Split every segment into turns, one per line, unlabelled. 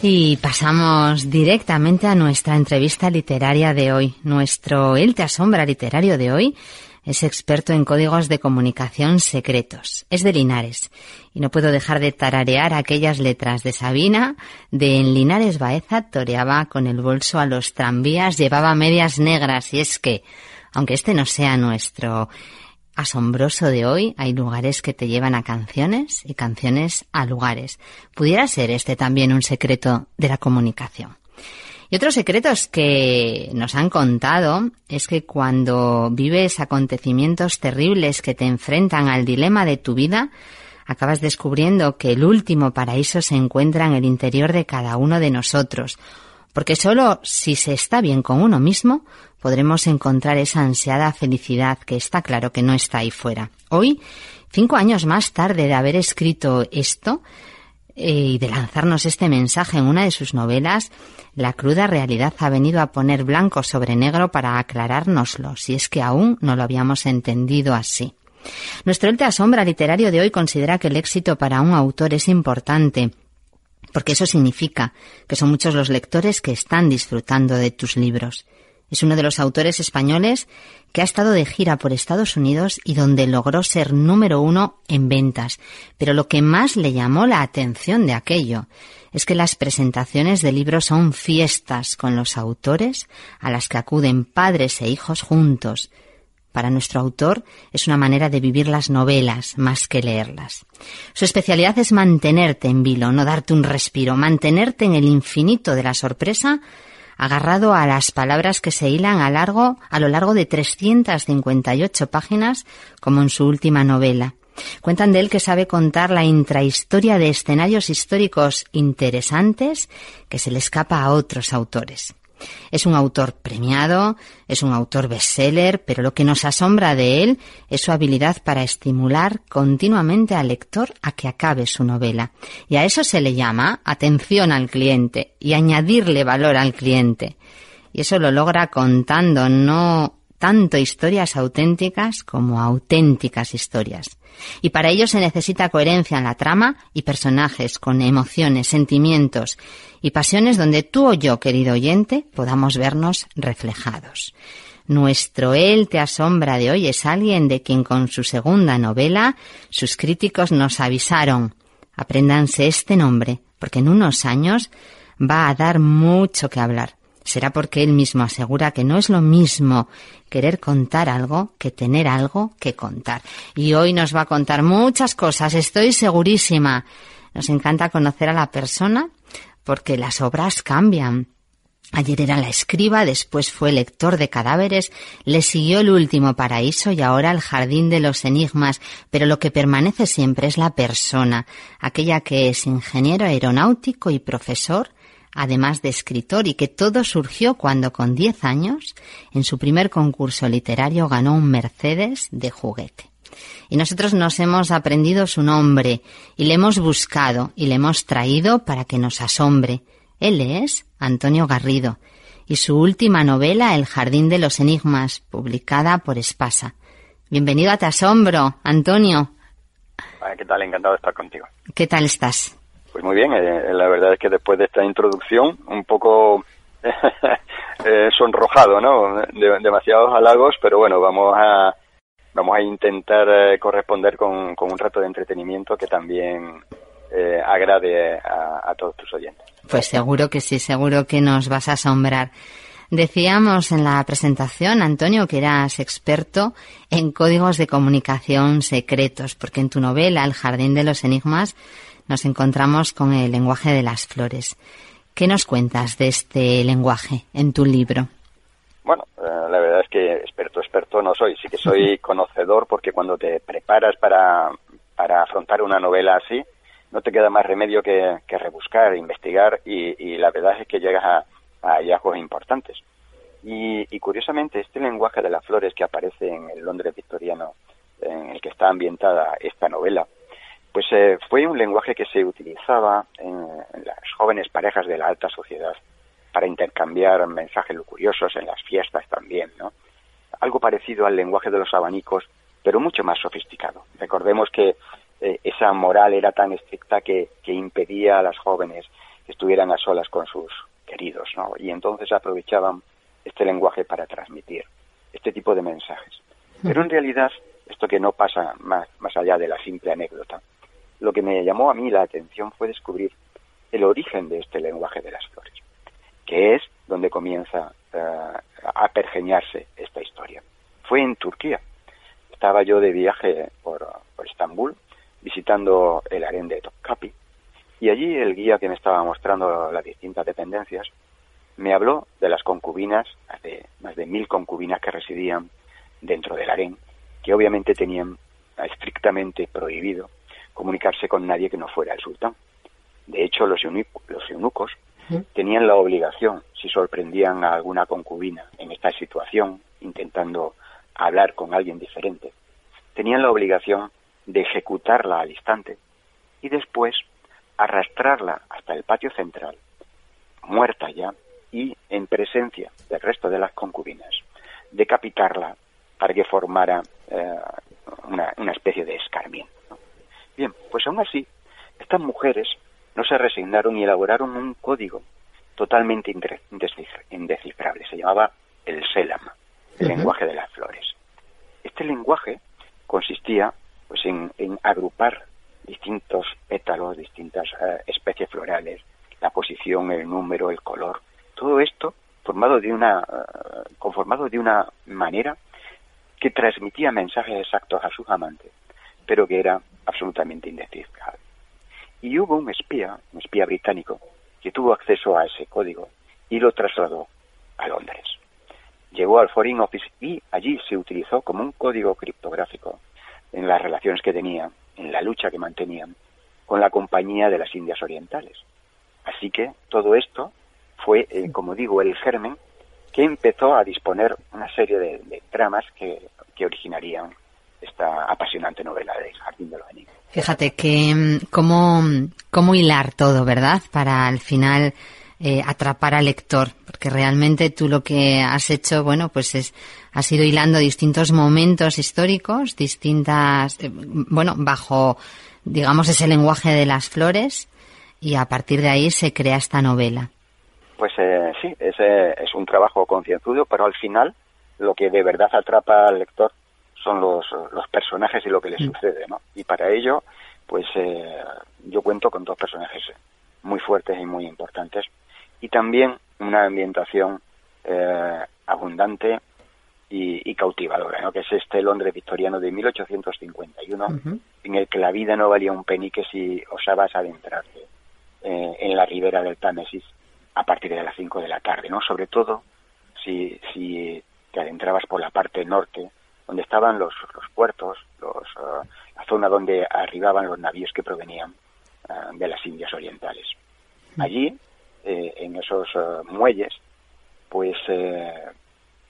Y pasamos directamente a nuestra entrevista literaria de hoy. Nuestro Él te asombra literario de hoy es experto en códigos de comunicación secretos. Es de Linares. Y no puedo dejar de tararear aquellas letras de Sabina, de en Linares Baeza toreaba con el bolso a los tranvías, llevaba medias negras. Y es que, aunque este no sea nuestro asombroso de hoy, hay lugares que te llevan a canciones y canciones a lugares. Pudiera ser este también un secreto de la comunicación. Y otros secretos que nos han contado es que cuando vives acontecimientos terribles que te enfrentan al dilema de tu vida, acabas descubriendo que el último paraíso se encuentra en el interior de cada uno de nosotros, porque solo si se está bien con uno mismo podremos encontrar esa ansiada felicidad que está claro que no está ahí fuera. Hoy, cinco años más tarde de haber escrito esto eh, y de lanzarnos este mensaje en una de sus novelas, la cruda realidad ha venido a poner blanco sobre negro para aclarárnoslo, si es que aún no lo habíamos entendido así. Nuestro Elte Asombra literario de hoy considera que el éxito para un autor es importante, porque eso significa que son muchos los lectores que están disfrutando de tus libros. Es uno de los autores españoles que ha estado de gira por Estados Unidos y donde logró ser número uno en ventas. Pero lo que más le llamó la atención de aquello es que las presentaciones de libros son fiestas con los autores a las que acuden padres e hijos juntos. Para nuestro autor es una manera de vivir las novelas más que leerlas. Su especialidad es mantenerte en vilo, no darte un respiro, mantenerte en el infinito de la sorpresa agarrado a las palabras que se hilan a, largo, a lo largo de 358 páginas, como en su última novela. Cuentan de él que sabe contar la intrahistoria de escenarios históricos interesantes que se le escapa a otros autores. Es un autor premiado, es un autor bestseller, pero lo que nos asombra de él es su habilidad para estimular continuamente al lector a que acabe su novela. Y a eso se le llama atención al cliente y añadirle valor al cliente. Y eso lo logra contando no tanto historias auténticas como auténticas historias. Y para ello se necesita coherencia en la trama y personajes con emociones, sentimientos y pasiones donde tú o yo, querido oyente, podamos vernos reflejados. Nuestro Él te asombra de hoy es alguien de quien con su segunda novela sus críticos nos avisaron. Apréndanse este nombre, porque en unos años va a dar mucho que hablar. Será porque él mismo asegura que no es lo mismo querer contar algo que tener algo que contar. Y hoy nos va a contar muchas cosas, estoy segurísima. Nos encanta conocer a la persona porque las obras cambian. Ayer era la escriba, después fue lector de cadáveres, le siguió el último paraíso y ahora el jardín de los enigmas, pero lo que permanece siempre es la persona, aquella que es ingeniero aeronáutico y profesor, además de escritor, y que todo surgió cuando con diez años, en su primer concurso literario, ganó un Mercedes de juguete. Y nosotros nos hemos aprendido su nombre, y le hemos buscado, y le hemos traído para que nos asombre. Él es Antonio Garrido, y su última novela, El Jardín de los Enigmas, publicada por Espasa. Bienvenido a Te Asombro, Antonio.
¿Qué tal? Encantado de estar contigo.
¿Qué tal estás?
Pues muy bien, eh, la verdad es que después de esta introducción, un poco eh, sonrojado, ¿no? demasiados halagos, pero bueno, vamos a vamos a intentar eh, corresponder con, con, un rato de entretenimiento que también agrade a, a todos tus oyentes.
Pues seguro que sí, seguro que nos vas a asombrar. Decíamos en la presentación, Antonio, que eras experto en códigos de comunicación secretos, porque en tu novela El Jardín de los Enigmas nos encontramos con el lenguaje de las flores. ¿Qué nos cuentas de este lenguaje en tu libro?
Bueno, eh, la verdad es que experto, experto no soy. Sí que soy conocedor porque cuando te preparas para, para afrontar una novela así, no te queda más remedio que, rebuscar, investigar y, la verdad es que llegas a, hallazgos importantes. Y, curiosamente, este lenguaje de las flores que aparece en el Londres victoriano, en el que está ambientada esta novela, pues eh, fue un lenguaje que se utilizaba en, las jóvenes parejas de la alta sociedad para intercambiar mensajes lucuriosos en las fiestas también, ¿no? Algo parecido al lenguaje de los abanicos, pero mucho más sofisticado. Recordemos que eh, esa moral era tan estricta que, impedía a las jóvenes que estuvieran a solas con sus queridos, ¿no? Y entonces aprovechaban este lenguaje para transmitir este tipo de mensajes. Pero en realidad, esto que no pasa más, más allá de la simple anécdota, lo que me llamó a mí la atención fue descubrir el origen de este lenguaje de las flores, que es donde comienza eh, a pergeñarse esta historia. Fue en Turquía. Estaba yo de viaje por, por Estambul visitando el harén de Topkapi, y allí el guía que me estaba mostrando las distintas dependencias me habló de las concubinas, de más de mil concubinas que residían dentro del harén, que obviamente tenían estrictamente prohibido comunicarse con nadie que no fuera el sultán. De hecho, los, los eunucos tenían la obligación, si sorprendían a alguna concubina en esta situación, intentando hablar con alguien diferente, tenían la obligación de ejecutarla al instante y después arrastrarla hasta el patio central, muerta ya y en presencia del resto de las concubinas, decapitarla para que formara eh, una, especie de escarmiento. Bien, pues aún así, estas mujeres no se resignaron y elaboraron un código totalmente indescifrable. Se llamaba el Selam, el lenguaje de las flores. Este lenguaje consistía pues en, agrupar distintos pétalos, distintas eh, especies florales, la posición, el número, el color, todo esto formado de una, eh, conformado de una manera que transmitía mensajes exactos a sus amantes, pero que era absolutamente indescifrable. Y hubo un espía, un espía británico, que tuvo acceso a ese código y lo trasladó a Londres. Llegó al Foreign Office y allí se utilizó como un código criptográfico en las relaciones que tenía, en la lucha que mantenían con la Compañía de las Indias Orientales. Así que todo esto fue, eh, como digo, el germen que empezó a disponer una serie de, tramas que, originarían esta apasionante novela de Jardín de los Enigmas.
Fíjate que mm, cómo, cómo hilar todo, ¿verdad? Para al final eh, atrapar al lector, porque realmente tú lo que has hecho, bueno, pues es, has ido hilando distintos momentos históricos, distintas, eh, bueno, bajo, digamos, ese lenguaje de las flores, y a partir de ahí se crea esta novela.
Pues eh, sí, ese es un trabajo concienzudo, pero al final lo que de verdad atrapa al lector son los, los personajes y lo que les mm. sucede, ¿no? Y para ello, pues yo cuento con dos personajes muy fuertes y muy importantes y también una ambientación eh, abundante y, cautivadora, ¿no? que es este Londres victoriano de 1851, en el que la vida no valía un penique si osabas adentrarte eh, en la ribera del Támesis a partir de las 5 de la tarde, ¿no? Sobre todo si, si te adentrabas por la parte norte, donde estaban los, los puertos, los, eh, la zona donde arribaban los navíos que provenían de las Indias Orientales. Allí eh, en esos eh, muelles, pues eh,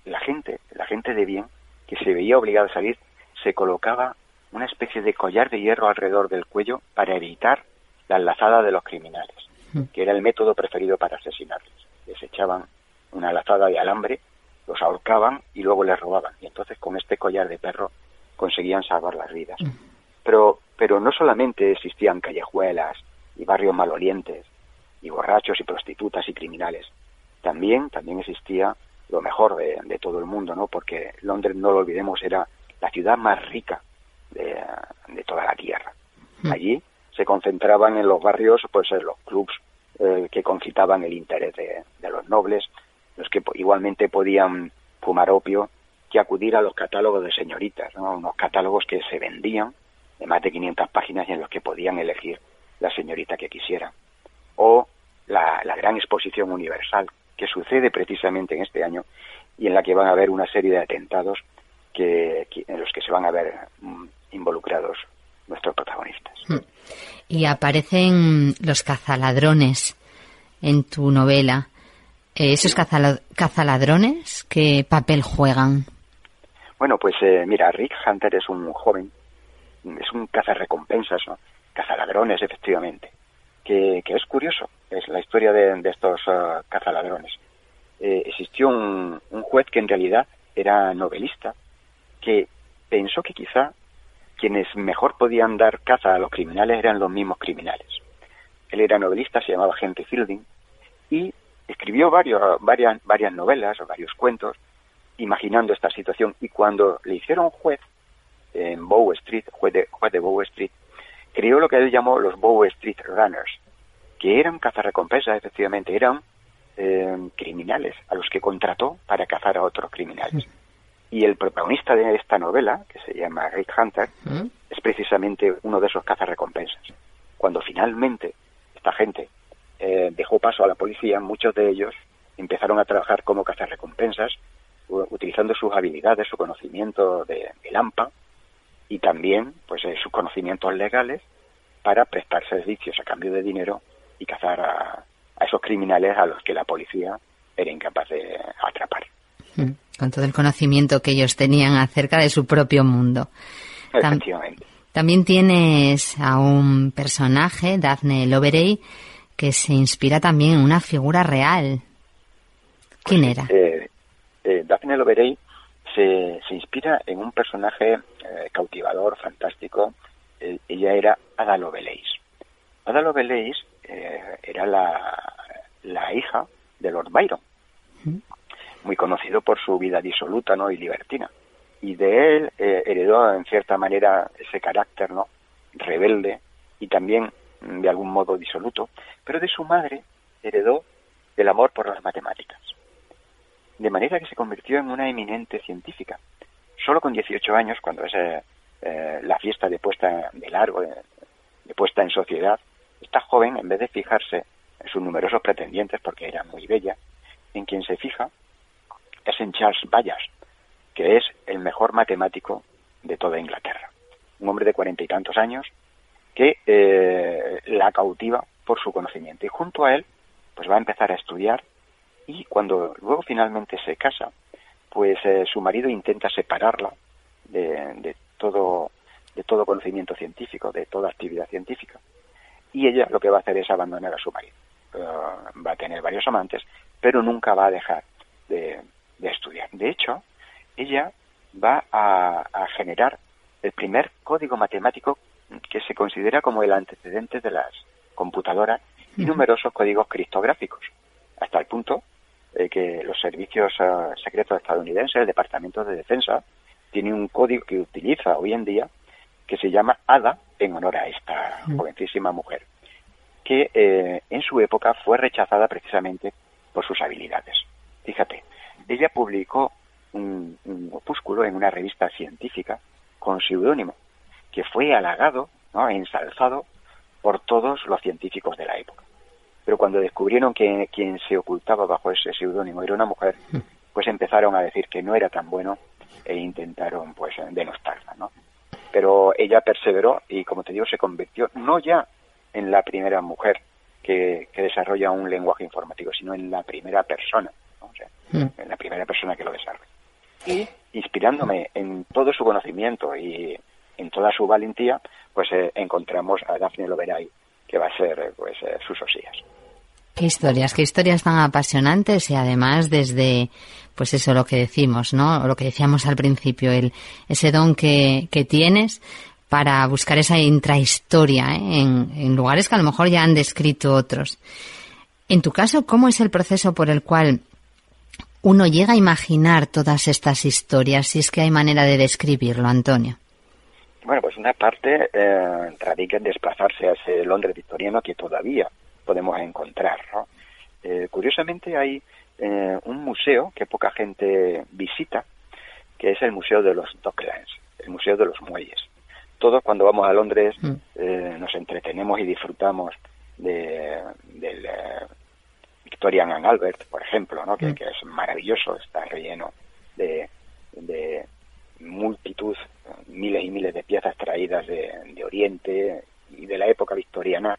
la gente, la gente de bien, que se veía obligada a salir, se colocaba una especie de collar de hierro alrededor del cuello para evitar la lazada de los criminales, mm. que era el método preferido para asesinarles. Les echaban una lazada de alambre, los ahorcaban y luego les robaban. Y entonces con este collar de perro conseguían salvar las vidas. Mm. Pero, pero no solamente existían callejuelas y barrios malolientes, y borrachos y prostitutas y criminales. También, también existía lo mejor de, todo el mundo, ¿no? Porque Londres, no lo olvidemos, era la ciudad más rica de, toda la tierra. Hmm. Allí se concentraban en los barrios, pues en los clubs eh, que concitaban el interés de, los nobles, los que igualmente podían fumar opio, que acudir a los catálogos de señoritas, ¿no? unos catálogos que se vendían de más de 500 páginas y en los que podían elegir la señorita que quisieran o la, gran exposición universal que sucede precisamente en este año y en la que van a haber una serie de atentados en los que se van a ver mm, involucrados nuestros protagonistas.
Hmm. Y aparecen los cazaladrones en tu novela. Eh, ¿Esos cazaladrones qué papel juegan?
Bueno, pues eh, mira, Rick Hunter es un joven, es un cazarrecompensas, ¿no? cazaladrones, efectivamente, que, es curioso, es la historia de, estos uh, cazaladrones. Eh, existió un, juez que en realidad era novelista, que pensó que quizá quienes mejor podían dar caza a los criminales eran los mismos criminales. Él era novelista, se llamaba Henry Fielding, y escribió varios, varias, varias novelas o varios cuentos imaginando esta situación. Y cuando le hicieron juez en Bow Street, juez de, juez de Bow Street, creó lo que él llamó los Bow Street Runners, que eran cazarrecompensas, efectivamente, eran eh, criminales a los que contrató para cazar a otros criminales. Y el protagonista de esta novela, que se llama Rick Hunter, es precisamente uno de esos cazarrecompensas. Cuando finalmente esta gente eh, dejó paso a la policía, muchos de ellos empezaron a trabajar como cazarrecompensas, utilizando sus habilidades, su conocimiento de, de AMPA y también pues eh, sus conocimientos legales para prestar servicios a cambio de dinero y cazar a, esos criminales a los que la policía era incapaz de atrapar.
Mm, con todo el conocimiento que ellos tenían acerca de su propio mundo.
Efectivamente.
También tienes a un personaje, Daphne Loverey, que se inspira también en una figura real. ¿Quién pues, era?
Eh, eh, Daphne Loverey se, se, inspira en un personaje eh, cautivador, fantástico. ella era Ada Lovelace. Ada Lovelace era la, la, hija de Lord Byron, muy conocido por su vida disoluta ¿no? y libertina. Y de él heredó en cierta manera ese carácter no rebelde y también de algún modo disoluto, pero de su madre heredó el amor por las matemáticas. De manera que se convirtió en una eminente científica. Solo con 18 años, cuando es eh, la fiesta de puesta de largo, de, puesta en sociedad, esta joven, en vez de fijarse en sus numerosos pretendientes, porque era muy bella, en quien se fija es en Charles Bayas, que es el mejor matemático de toda Inglaterra. Un hombre de cuarenta y tantos años, que eh, la cautiva por su conocimiento. Y junto a él, pues va a empezar a estudiar y cuando luego finalmente se casa, pues eh, su marido intenta separarla de, todo de todo conocimiento científico, de toda actividad científica. Y ella lo que va a hacer es abandonar a su marido. Eh, va a tener varios amantes, pero nunca va a dejar de, estudiar. De hecho, ella va a generar el primer código matemático que se considera como el antecedente de las computadoras y numerosos códigos criptográficos, hasta el punto que los servicios eh, secretos estadounidenses, el Departamento de Defensa, tiene un código que utiliza hoy en día que se llama ADA en honor a esta jovencísima mujer, que eh, en su época fue rechazada precisamente por sus habilidades. Fíjate, ella publicó un, un opúsculo en una revista científica con seudónimo que fue halagado, ¿no? ensalzado por todos los científicos de la época. Pero cuando descubrieron que quien se ocultaba bajo ese seudónimo era una mujer, pues empezaron a decir que no era tan bueno e intentaron pues denostarla, ¿no? Pero ella perseveró y como te digo se convirtió no ya en la primera mujer que, desarrolla un lenguaje informático, sino en la primera persona, o sea, mm. en la primera persona que lo desarrolla. Y inspirándome en todo su conocimiento y en toda su valentía, pues eh, encontramos a Daphne Loveray, que va a ser eh, pues eh, sus osías.
Qué historias, qué historias tan apasionantes y además desde, pues eso lo que decimos, ¿no? Lo que decíamos al principio, el, ese don que, que tienes para buscar esa intrahistoria en, en lugares que a lo mejor ya han descrito otros. En tu caso, ¿cómo es el proceso por el cual uno llega a imaginar todas estas historias, si es que hay manera de describirlo, Antonio?
Bueno, pues una parte eh, radica en desplazarse a ese Londres victoriano que todavía podemos encontrar. Eh, curiosamente hay eh, un museo que poca gente visita, que es el Museo de los Docklands, el Museo de los Muelles. Todos cuando vamos a Londres mm. eh, nos entretenemos y disfrutamos de, del Victorian and Albert, por ejemplo, ¿no? que, mm. que, es maravilloso, está relleno de, de multitud, miles y miles de piezas traídas de, Oriente y de la época victoriana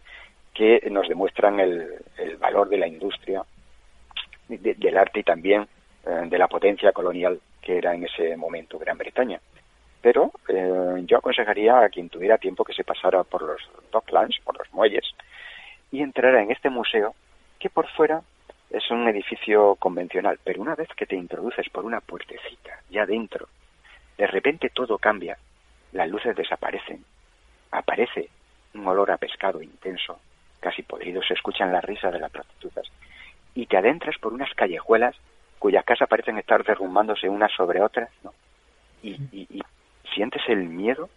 que nos demuestran el, valor de la industria, del arte y también eh, de la potencia colonial que era en ese momento Gran Bretaña. Pero eh, yo aconsejaría a quien tuviera tiempo que se pasara por los docklands, por los muelles, y entrara en este museo que por fuera es un edificio convencional, pero una vez que te introduces por una puertecita ya dentro, de repente todo cambia, las luces desaparecen, aparece un olor a pescado intenso, casi podrido, se escuchan las risas de las prostitutas, y te adentras por unas callejuelas cuyas casas parecen estar derrumbándose unas sobre otras, ¿no? y, y sientes el miedo,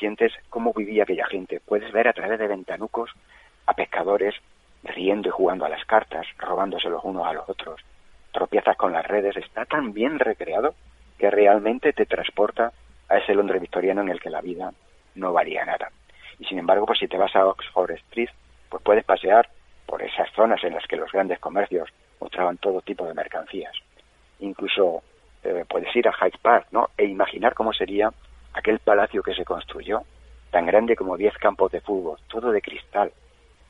sientes cómo vivía aquella gente, puedes ver a través de ventanucos a pescadores riendo y jugando a las cartas, robándose los unos a los otros, tropiezas con las redes, está tan bien recreado que realmente te transporta a ese Londres victoriano en el que la vida no valía nada. Y sin embargo, pues si te vas a Oxford Street, pues puedes pasear por esas zonas en las que los grandes comercios mostraban todo tipo de mercancías. Incluso eh, puedes ir a Hyde Park, ¿no? E imaginar cómo sería aquel palacio que se construyó, tan grande como diez campos de fútbol, todo de cristal,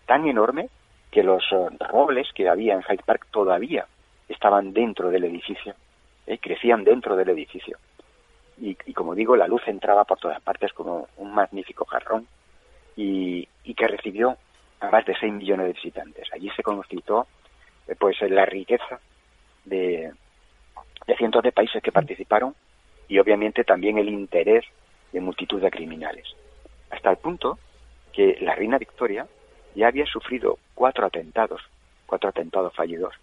tan enorme que los eh, robles que había en Hyde Park todavía estaban dentro del edificio, ¿eh? crecían dentro del edificio. Y, como digo, la luz entraba por todas partes como un magnífico jarrón y, que recibió a más de 6 millones de visitantes. Allí se concitó eh, pues la riqueza de, de cientos de países que participaron y obviamente también el interés de multitud de criminales. Hasta el punto que la reina Victoria ya había sufrido cuatro atentados, cuatro atentados fallidos,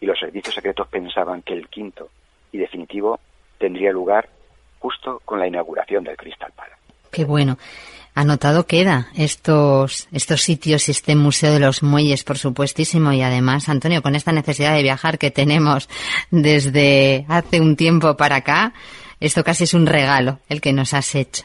y los servicios secretos pensaban que el quinto y definitivo tendría lugar justo con la inauguración del Crystal Palace.
Qué bueno. Anotado queda estos, estos sitios y este Museo de los Muelles, por supuestísimo. Y además, Antonio, con esta necesidad de viajar que tenemos desde hace un tiempo para acá, esto casi es un regalo el que nos has hecho.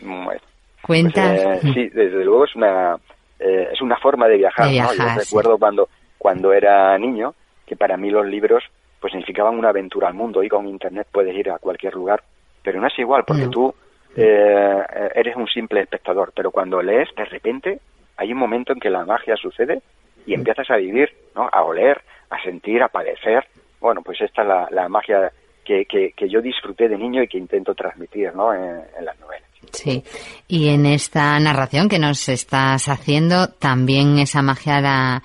Bueno, Cuenta. Pues, eh, sí, desde luego es una, eh, es una forma de viajar. Yo recuerdo cuando, cuando era niño que para mí los libros pues significaban una aventura al mundo. Y con Internet puedes ir a cualquier lugar, pero no es igual porque tú eh, eres un simple espectador. Pero cuando lees, de repente hay un momento en que la magia sucede y empiezas a vivir, ¿no? A oler, a sentir, a padecer. Bueno, pues esta es la, la magia que, que, yo disfruté de niño y que intento transmitir ¿no? en, las novelas.
Sí, y en esta narración que nos estás haciendo, también esa magia la,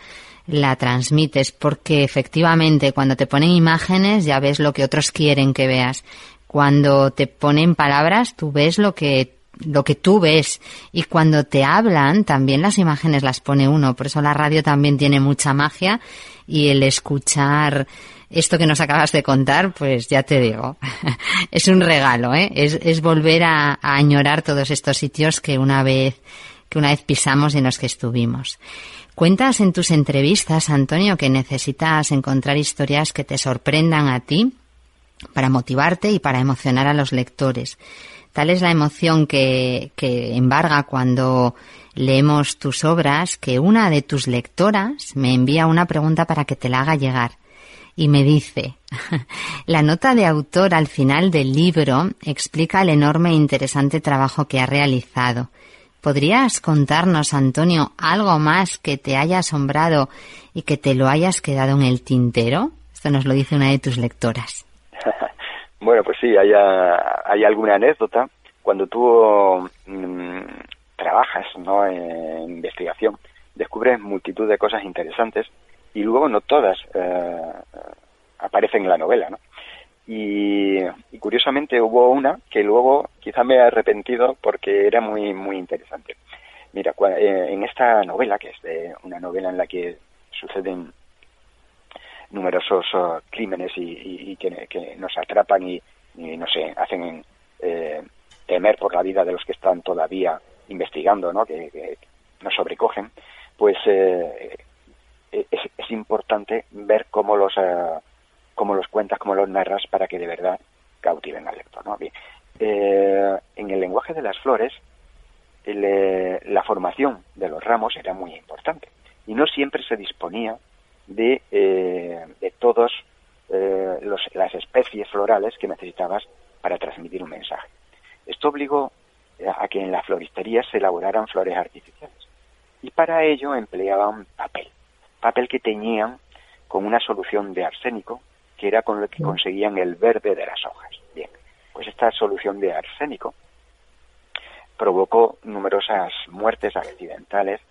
la transmites, porque efectivamente cuando te ponen imágenes ya ves lo que otros quieren que veas. Cuando te ponen palabras, tú ves lo que lo que tú ves y cuando te hablan también las imágenes las pone uno por eso la radio también tiene mucha magia y el escuchar esto que nos acabas de contar, pues ya te digo, es un regalo, ¿eh? Es, volver a, añorar todos estos sitios que una vez, que una vez pisamos y en los que estuvimos. Cuentas en tus entrevistas, Antonio, que necesitas encontrar historias que te sorprendan a ti para motivarte y para emocionar a los lectores. Tal es la emoción que, que embarga cuando leemos tus obras que una de tus lectoras me envía una pregunta para que te la haga llegar y me dice, la nota de autor al final del libro explica el enorme e interesante trabajo que ha realizado. ¿Podrías contarnos, Antonio, algo más que te haya asombrado y que te lo hayas quedado en el tintero? Esto nos lo dice una de tus lectoras.
bueno, pues sí, hay, hay alguna anécdota. Cuando tú mm, trabajas ¿no? en investigación, descubres multitud de cosas interesantes y luego no todas eh, aparecen en la novela, ¿no? Y, curiosamente hubo una que luego quizá me he arrepentido porque era muy muy interesante. Mira, eh, en esta novela, que es de una novela en la que suceden numerosos uh, crímenes y, que, nos atrapan y, no sé, hacen eh, temer por la vida de los que están todavía investigando, ¿no? Que, nos sobrecogen, pues eh, es, es, importante ver cómo los, uh, cómo los cuentas, cómo los narras para que de verdad cautiven al lector. ¿no? Eh, en el lenguaje de las flores, eh, la formación de los ramos era muy importante y no siempre se disponía de, eh, de todas las especies florales que necesitabas para transmitir un mensaje. Esto obligó a que en la floristería se elaboraran flores artificiales y para ello empleaban papel, papel que teñían con una solución de arsénico que era con lo que conseguían el verde de las hojas. Bien, pues esta solución de arsénico provocó numerosas muertes accidentales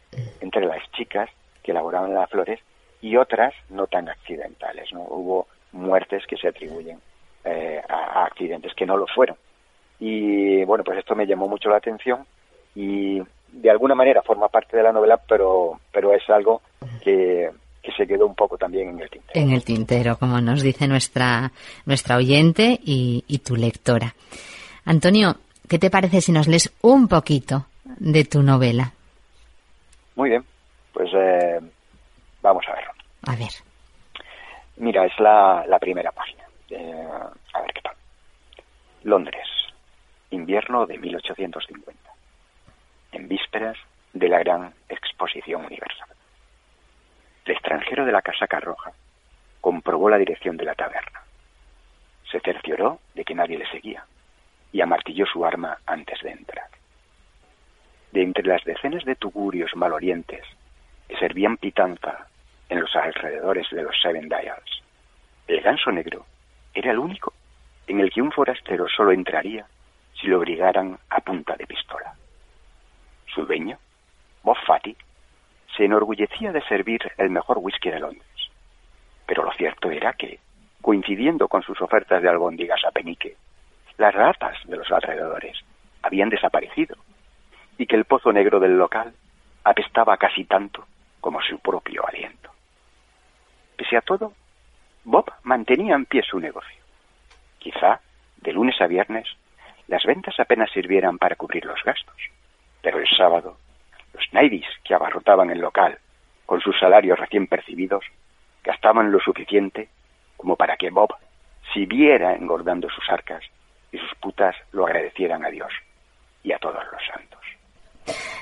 entre las chicas que elaboraban las flores y otras no tan accidentales. ¿no? Hubo muertes que se atribuyen eh, a, accidentes que no lo fueron. Y bueno, pues esto me llamó mucho la atención y de alguna manera forma parte de la novela, pero, pero es algo que, que se quedó un poco también en el tintero.
En el tintero, como nos dice nuestra, nuestra oyente y, y tu lectora. Antonio, ¿qué te parece si nos lees un poquito de tu novela?
Muy bien, pues eh, vamos a verlo.
A ver.
Mira, es la, la primera página. Eh, a ver qué tal. Londres, invierno de 1850. En vísperas de la gran exposición universal. El extranjero de la casaca roja comprobó la dirección de la taberna. Se cercioró de que nadie le seguía y amartilló su arma antes de entrar. De entre las decenas de tugurios malorientes que servían pitanza en los alrededores de los Seven Dials, el ganso negro era el único en el que un forastero solo entraría si lo obligaran a punta de pistola. Su dueño, Bob se enorgullecía de servir el mejor whisky de Londres. Pero lo cierto era que, coincidiendo con sus ofertas de albóndigas a penique, las ratas de los alrededores habían desaparecido y que el pozo negro del local apestaba casi tanto como su propio aliento. Pese a todo, Bob mantenía en pie su negocio. Quizá, de lunes a viernes, las ventas apenas sirvieran para cubrir los gastos, pero el sábado, los naivis que abarrotaban el local con sus salarios recién percibidos gastaban lo suficiente como para que Bob siguiera engordando sus arcas y sus putas lo agradecieran a Dios y a todos los santos.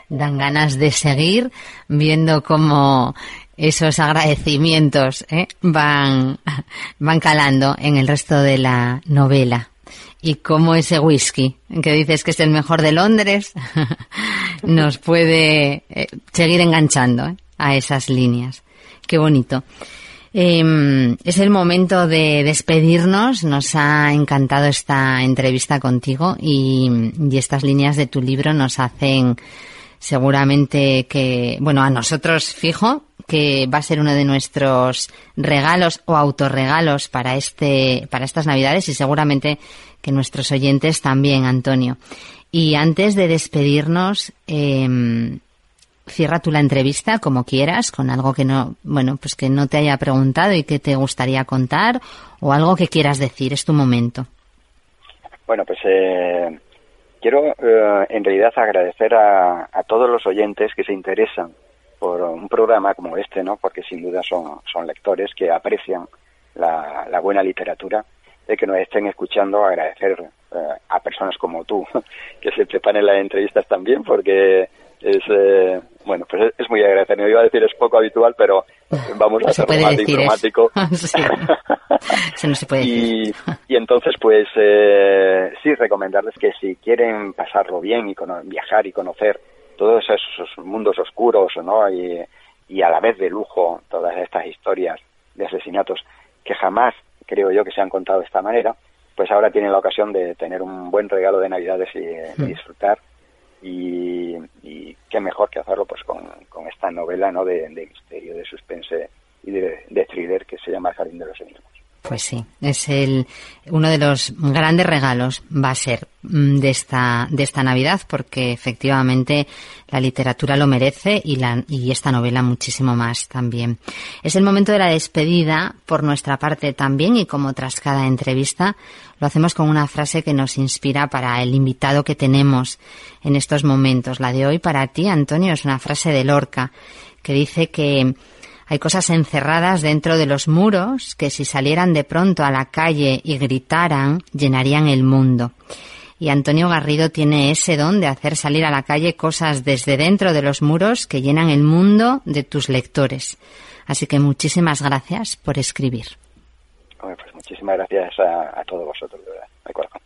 Dan ganas de seguir viendo cómo esos agradecimientos ¿eh? van, van calando en el resto de la novela. Y cómo ese whisky, que dices que es el mejor de Londres, nos puede eh, seguir enganchando ¿eh? a esas líneas. Qué bonito. Eh, es el momento de despedirnos. Nos ha encantado esta entrevista contigo y estas líneas de tu libro nos hacen seguramente que, bueno, a nosotros fijo que va a ser uno de nuestros regalos o autorregalos para este, para estas navidades y seguramente que nuestros oyentes también, Antonio. Y antes de despedirnos, eh, cierra tú la entrevista como quieras, con algo que no, bueno, pues que no te haya preguntado y que te gustaría contar o algo que quieras decir. Es tu momento.
Bueno, pues eh, quiero eh, en realidad agradecer a, a, todos los oyentes que se interesan por un programa como este, ¿no? Porque sin duda son, son lectores que aprecian la, la buena literatura, de que nos estén escuchando, agradecer eh, a personas como tú que se preparan las entrevistas también, porque es eh, bueno pues es muy agradecido no iba a decir es poco habitual pero vamos a ser más diplomático
sí. Eso no se puede
y, decir. y entonces pues eh, sí recomendarles que si quieren pasarlo bien y viajar y conocer todos esos mundos oscuros no y, y a la vez de lujo todas estas historias de asesinatos que jamás creo yo que se han contado de esta manera pues ahora tienen la ocasión de tener un buen regalo de navidades y, y disfrutar. Y, y, qué mejor que hacerlo pues con, con esta novela no de, de, misterio, de suspense y de, de thriller que se llama El Jardín de los Enigmas.
Pues sí, es el uno de los grandes regalos va a ser de esta de esta Navidad porque efectivamente la literatura lo merece y la y esta novela muchísimo más también. Es el momento de la despedida por nuestra parte también y como tras cada entrevista lo hacemos con una frase que nos inspira para el invitado que tenemos en estos momentos. La de hoy para ti, Antonio, es una frase de Lorca que dice que hay cosas encerradas dentro de los muros que si salieran de pronto a la calle y gritaran, llenarían el mundo. Y Antonio Garrido tiene ese don de hacer salir a la calle cosas desde dentro de los muros que llenan el mundo de tus lectores. Así que muchísimas gracias por escribir.
Pues muchísimas gracias a, todos vosotros, de verdad, de.